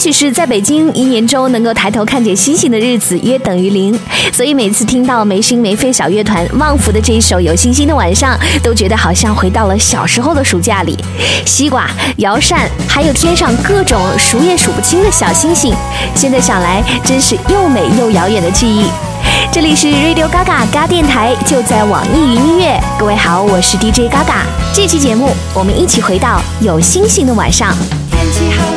许是在北京，一年中能够抬头看见星星的日子约等于零，所以每次听到没心没肺小乐团旺福的这一首《有星星的晚上》，都觉得好像回到了小时候的暑假里。西瓜、摇扇，还有天上各种数也数不清的小星星，现在想来真是又美又遥远的记忆。这里是 Radio Gaga 嘎电台，就在网易云音乐。各位好，我是 DJ Gaga。这期节目，我们一起回到有星星的晚上。天气好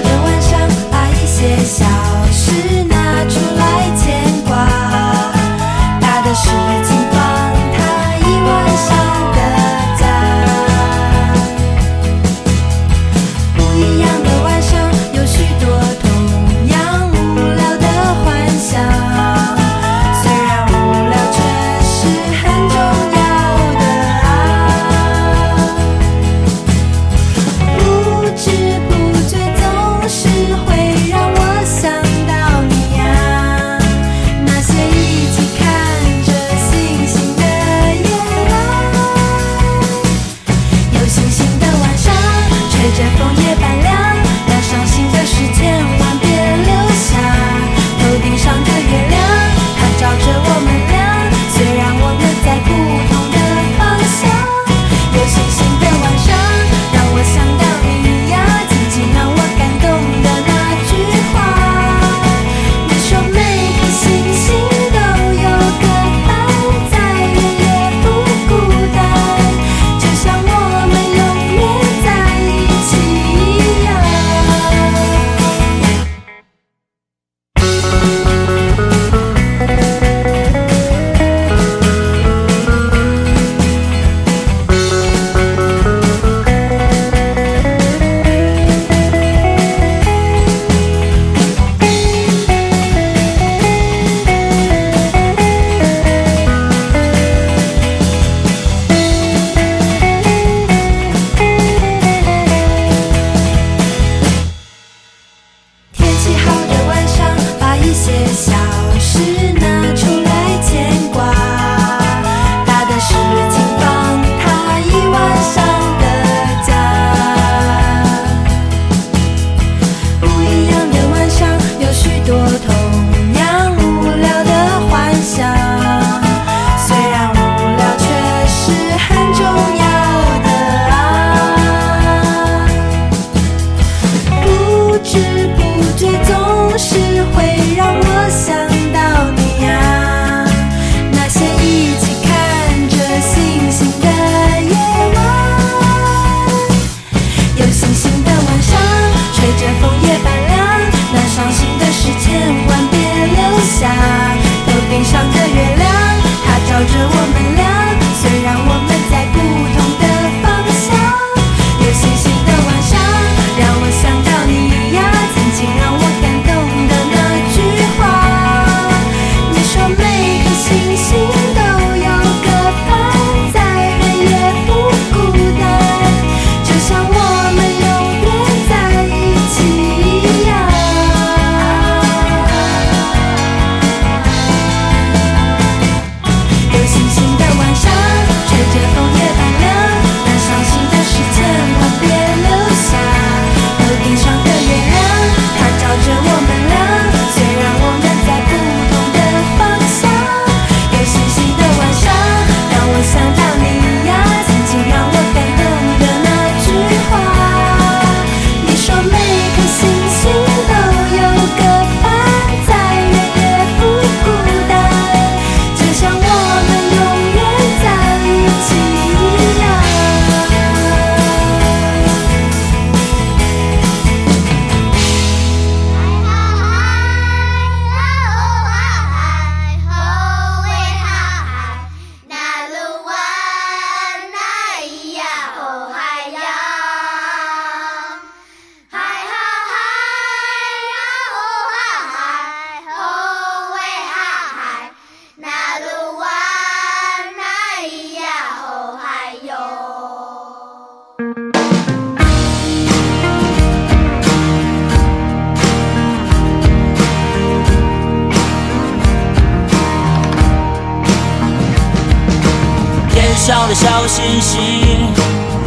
上的小星星，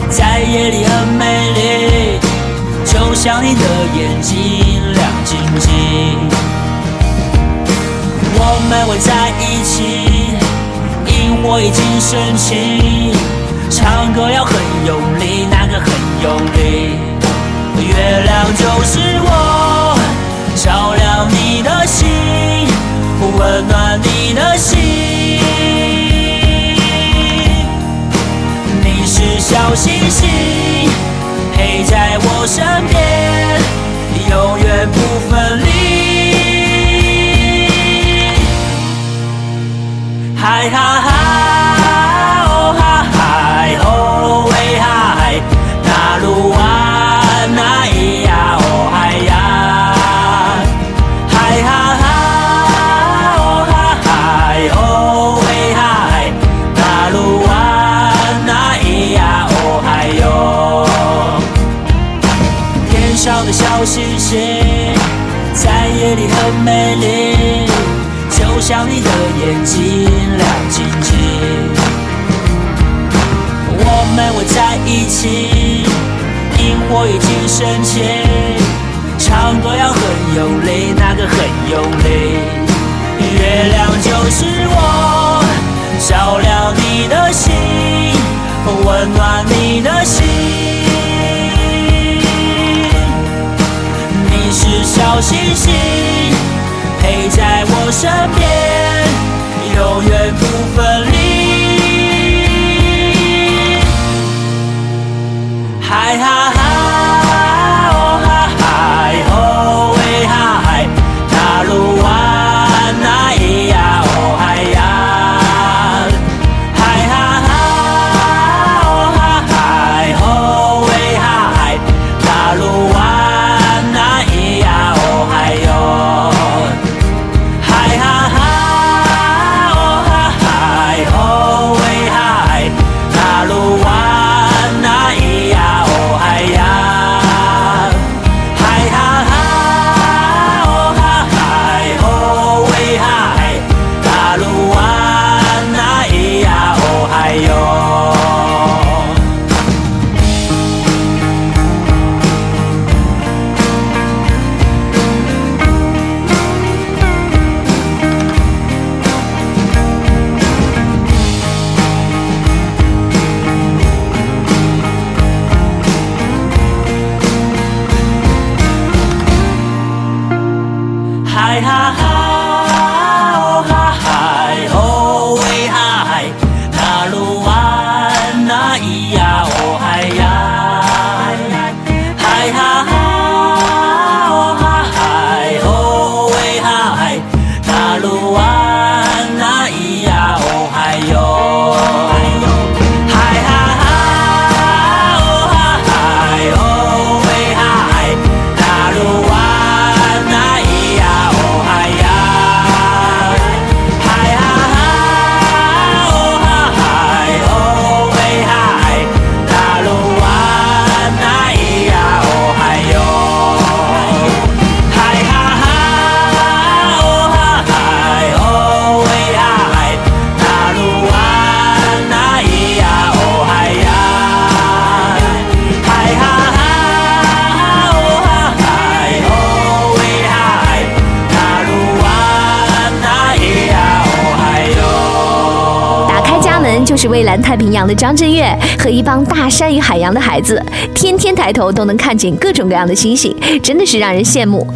在夜里很美丽，就像你的眼睛亮晶晶。我们会在一起，萤火已经升起，唱歌要很用力，那个很用力。月亮就是我，照亮你的心，温暖你的心。小星星，陪在我身边，永远不分离。还好天上的小星星，在夜里很美丽，就像你的眼睛亮晶晶。我们会在一起，萤火已经升起，唱歌要很用力，那个很用力。月亮就是我，照亮你的心，温暖你的心。小星星，陪在我身边，永远不分蓝太平洋的张震岳和一帮大山与海洋的孩子，天天抬头都能看见各种各样的星星，真的是让人羡慕。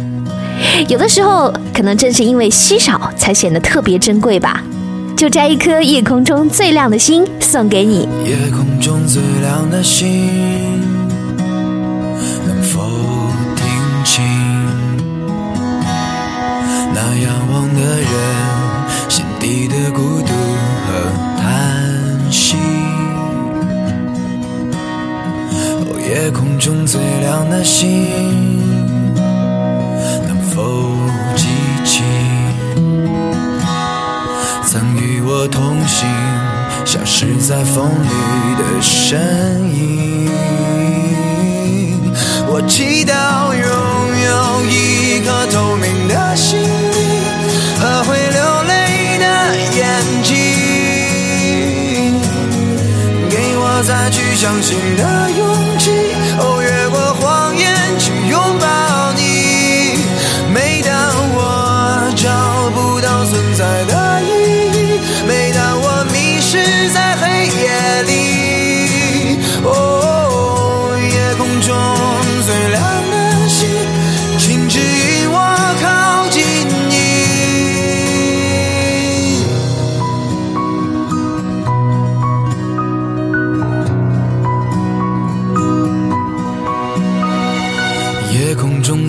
有的时候，可能正是因为稀少，才显得特别珍贵吧。就摘一颗夜空中最亮的星送给你。夜空中最亮的星，能否听清那仰望的人心底的孤独和叹星？哦，夜空中最亮的星，能否记起？曾与我同行，消失在风里的身影。再去相信的勇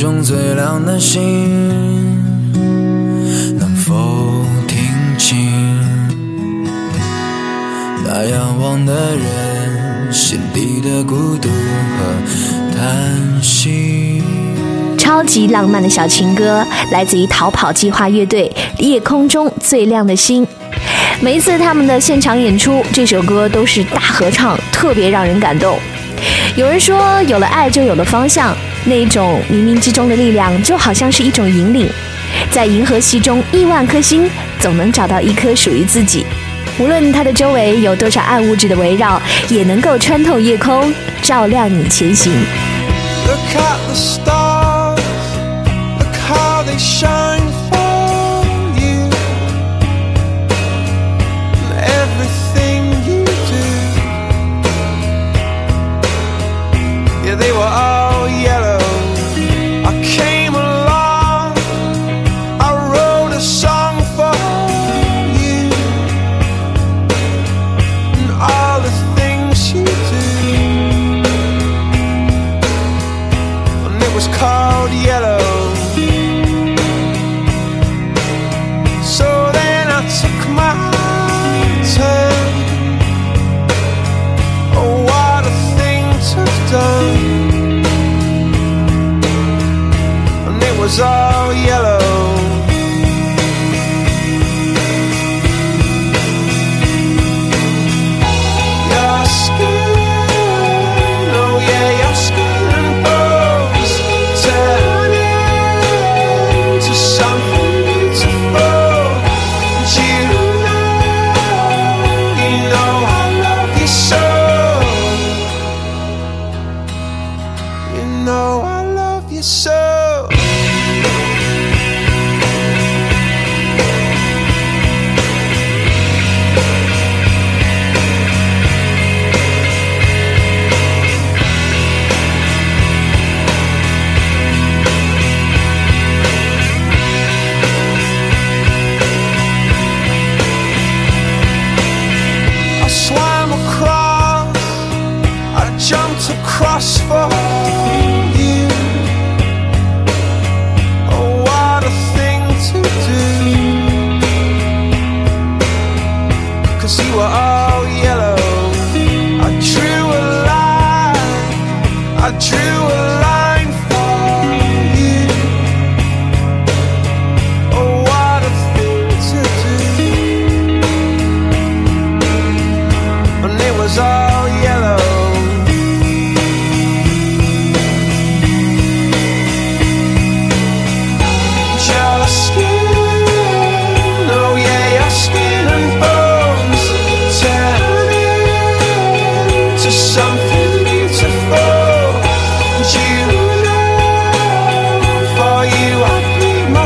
中最亮的星，能否听清那仰望的人心底的孤独和叹息？超级浪漫的小情歌，来自于逃跑计划乐队《夜空中最亮的星》。每一次他们的现场演出，这首歌都是大合唱，特别让人感动。有人说，有了爱就有了方向，那种冥冥之中的力量，就好像是一种引领。在银河系中亿万颗星，总能找到一颗属于自己。无论它的周围有多少暗物质的围绕，也能够穿透夜空，照亮你前行。Look at the stars, look how they shine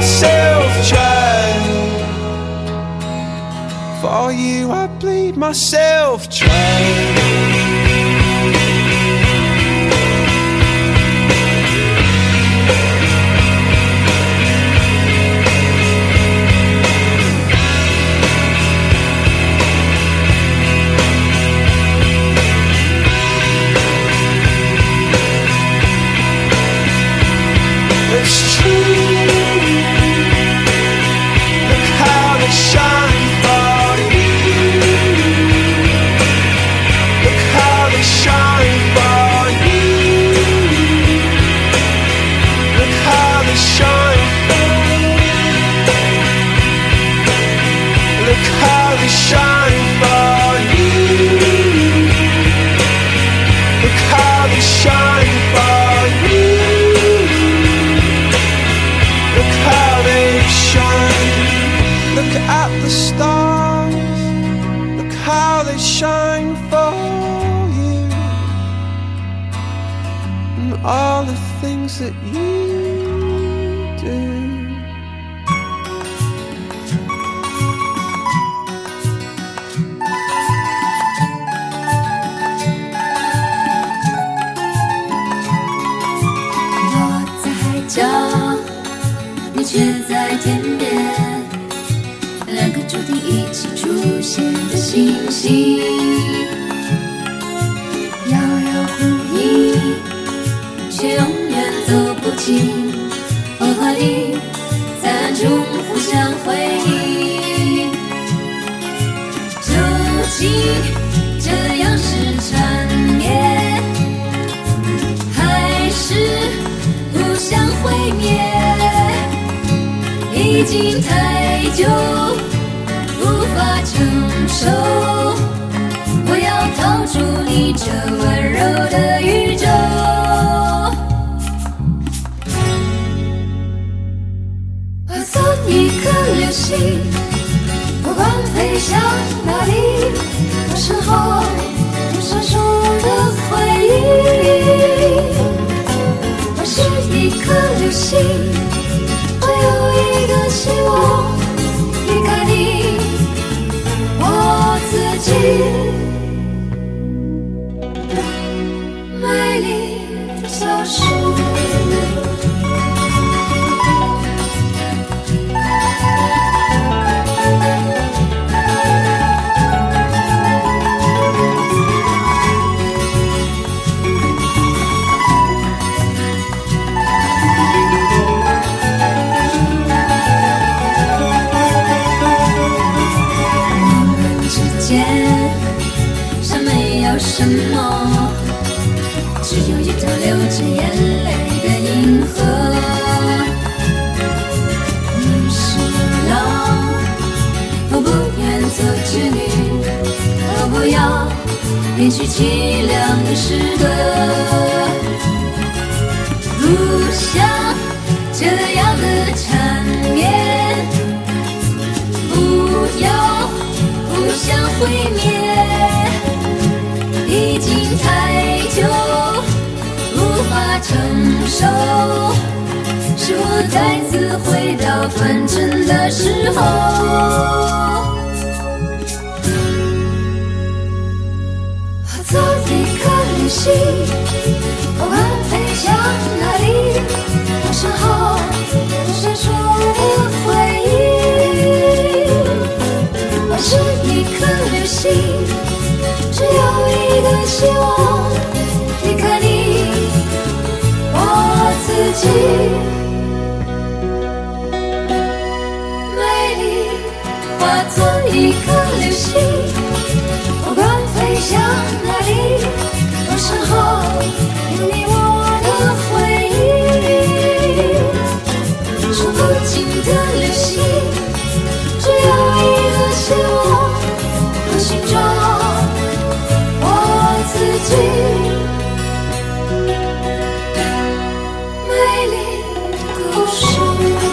myself dry. For you I bleed myself dry. how they shine for you. And all the things that you do.我在海角，你却在天边，两个 注定一起出现的星星，遥遥呼应，却永远走不近。火花里在暗中互相回应，究竟这样是缠绵？还是互相毁灭，已经太久，法承受。我要逃出你这温柔的宇宙。连续凄凉的诗歌。不想这样的缠绵。不要不想毁灭，已经太久无法承受。是我再次回到凡尘的时候。流星，不管飞向哪里，我身后闪烁的回忆。我是一颗流星，只有一个希望离开你，我自己。美丽化作一颗流星。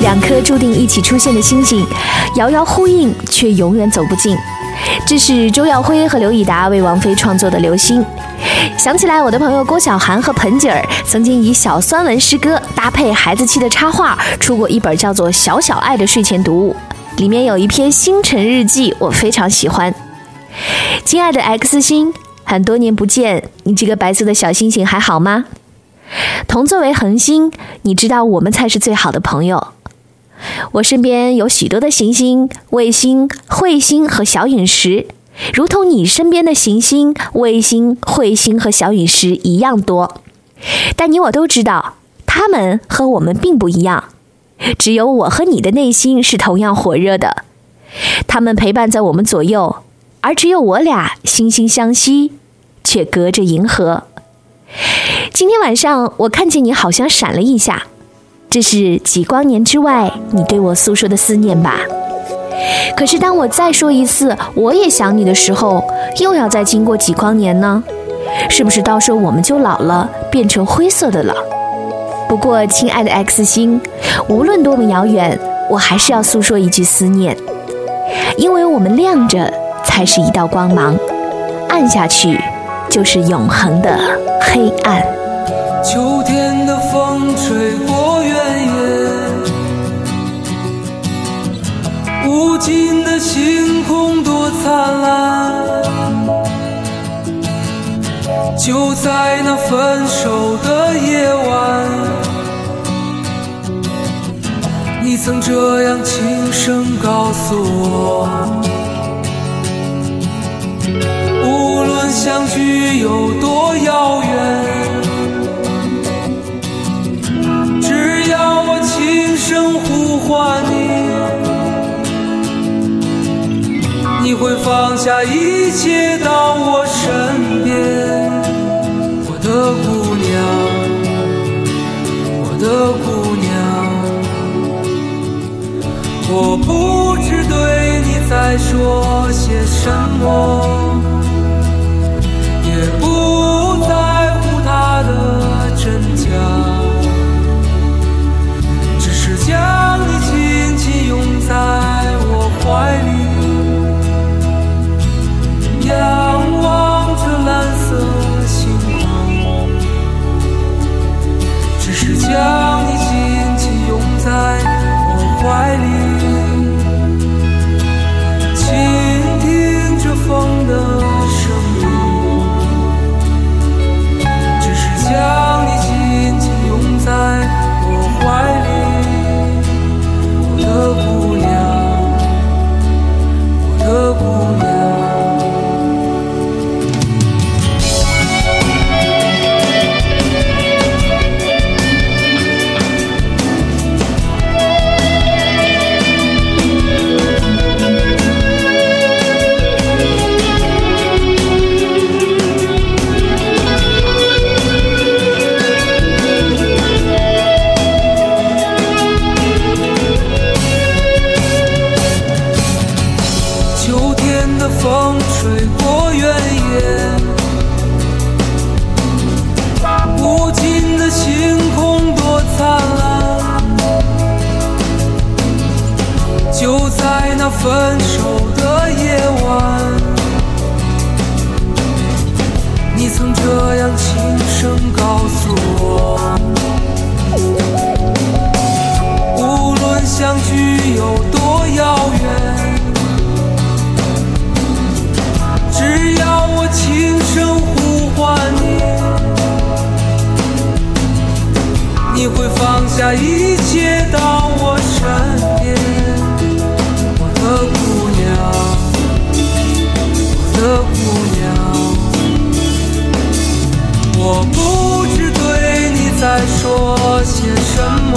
两颗注定一起出现的星星，遥遥呼应，却永远走不近。这是周耀辉和刘以达为王菲创作的《流星》。想起来，我的朋友郭晓涵和盆景儿曾经以小酸文诗歌搭配孩子气的插画，出过一本叫做《小小爱》的睡前读物，里面有一篇星辰日记，我非常喜欢。亲爱的 X 星，很多年不见，你这个白色的小星星还好吗？同作为恒星，你知道我们才是最好的朋友。我身边有许多的行星、卫星、彗星和小陨石，如同你身边的行星、卫星、彗星和小陨石一样多。但你我都知道，它们和我们并不一样。只有我和你的内心是同样火热的，它们陪伴在我们左右，而只有我俩惺惺相惜，却隔着银河。今天晚上，我看见你好像闪了一下，这是几光年之外你对我诉说的思念吧？可是当我再说一次我也想你的时候，又要再经过几光年呢？是不是到时候我们就老了，变成灰色的了？不过，亲爱的 X 星，无论多么遥远，我还是要诉说一句思念，因为我们亮着才是一道光芒，暗下去就是永恒的黑暗。秋天的风吹过原野，无尽的星空多灿烂。就在那分手的夜晚，你曾这样轻声告诉我。无论相聚有多遥远，只要我轻声呼唤你，会放下一切到我身边，我的姑娘，我的姑娘。我不知对你在说些什么，也不在乎它的真假，只是将你紧紧拥在我怀里，仰望着蓝色星空，只是将你紧紧拥在我怀里。倾听着风的下一切到我身边，我的姑娘，我的姑娘。我不知对你在说些什么，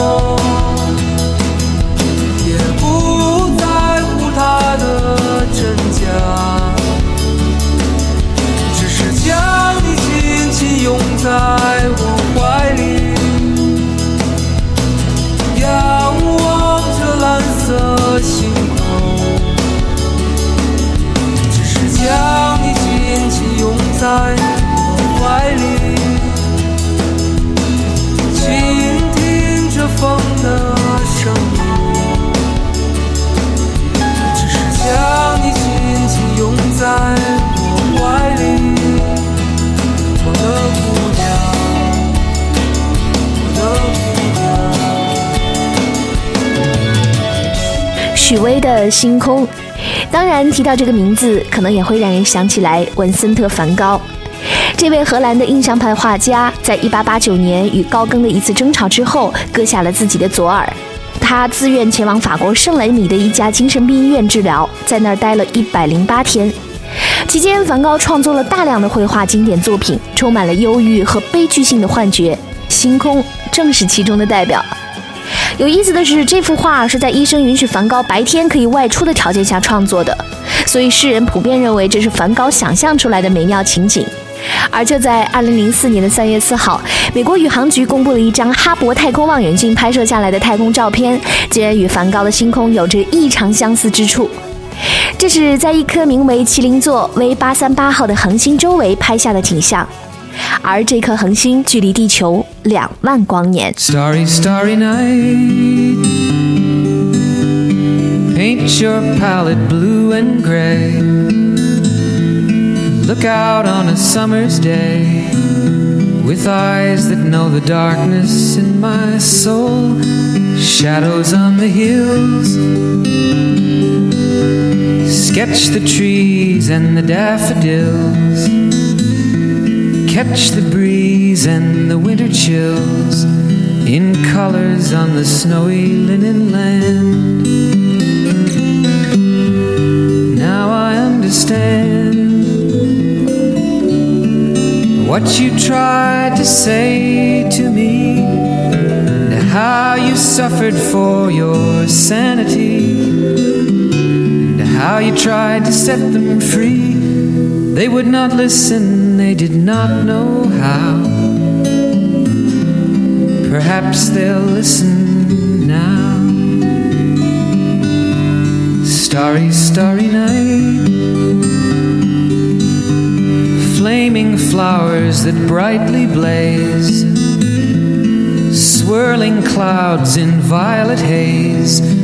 许巍的星空。当然，提到这个名字，可能也会让人想起来文森特·梵高。这位荷兰的印象派画家，在1889年与高更的一次争吵之后，割下了自己的左耳。他自愿前往法国圣雷米的一家精神病医院治疗，在那儿待了一百零八天。期间，梵高创作了大量的绘画经典作品，充满了忧郁和悲剧性的幻觉，《星空》正是其中的代表。有意思的是，这幅画是在医生允许梵高白天可以外出的条件下创作的，所以世人普遍认为这是梵高想象出来的美妙情景。而就在2004年的3月4号，美国宇航局公布了一张哈勃太空望远镜拍摄下来的太空照片，竟然与梵高的星空有着异常相似之处。这是在一颗名为麒麟座 V838 号的恒星周围拍下的景象，而这颗恒星距离地球两万光年。 Starry, starry night. Paint your palette blue and gray. Look out on a summer's day with eyes that know the darkness in my soul. Shadows on the hills. Sketch the trees and the daffodils. Catch the breeze and the winter chills in colors on the snowy linen land. Now I understand what you tried to say to me, and how you suffered for your sanity, and how you tried to set them free. They would not listen, they did not know how. Perhaps they'll listen now. Starry, starry night. Flaming flowers that brightly blaze. Swirling clouds in violet haze.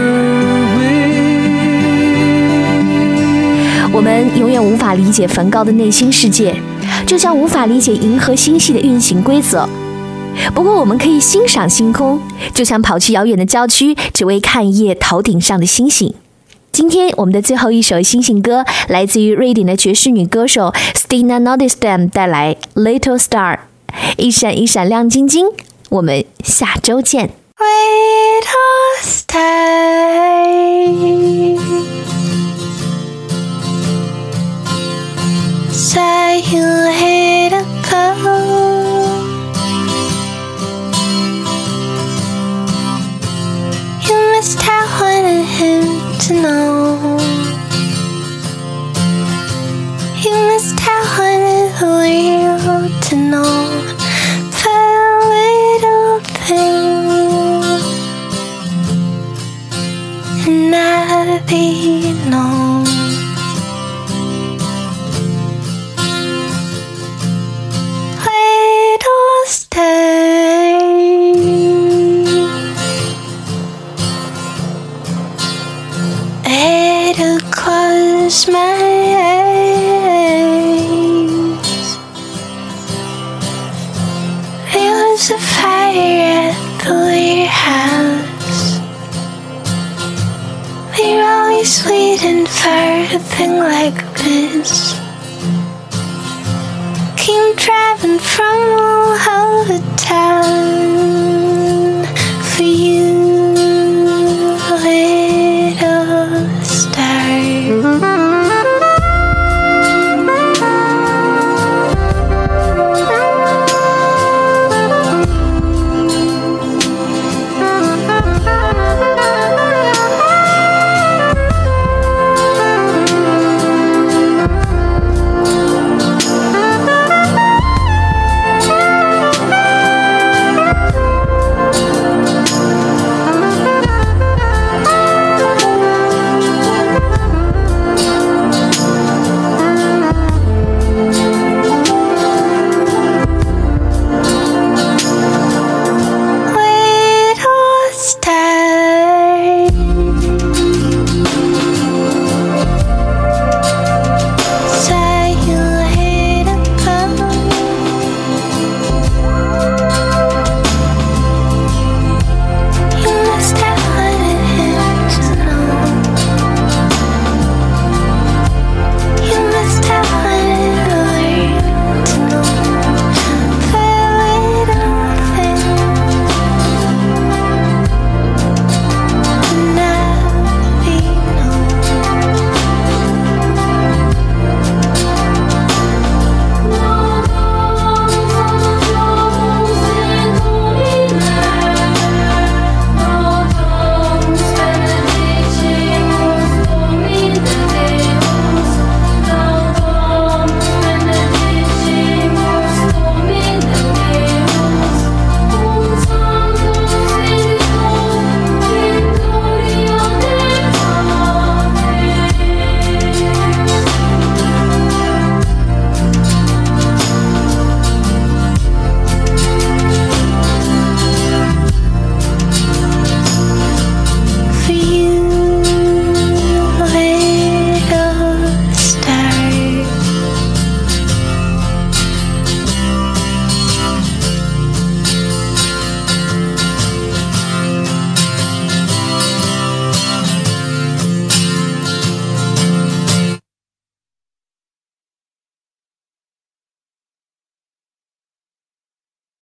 我们永远无法理解梵高的内心世界，就像无法理解银河星系的运行规则。不过，我们可以欣赏星空，就像跑去遥远的郊区，只为看一夜头顶上的星星。今天我们的最后一首星星歌，来自于瑞典的爵士女歌手 Stina Nordenstam 带来《Little Star》，一闪一闪亮晶晶。我们下周见。Little star, say you hate a go. You must have wanted him to know. You must have wanted the world to know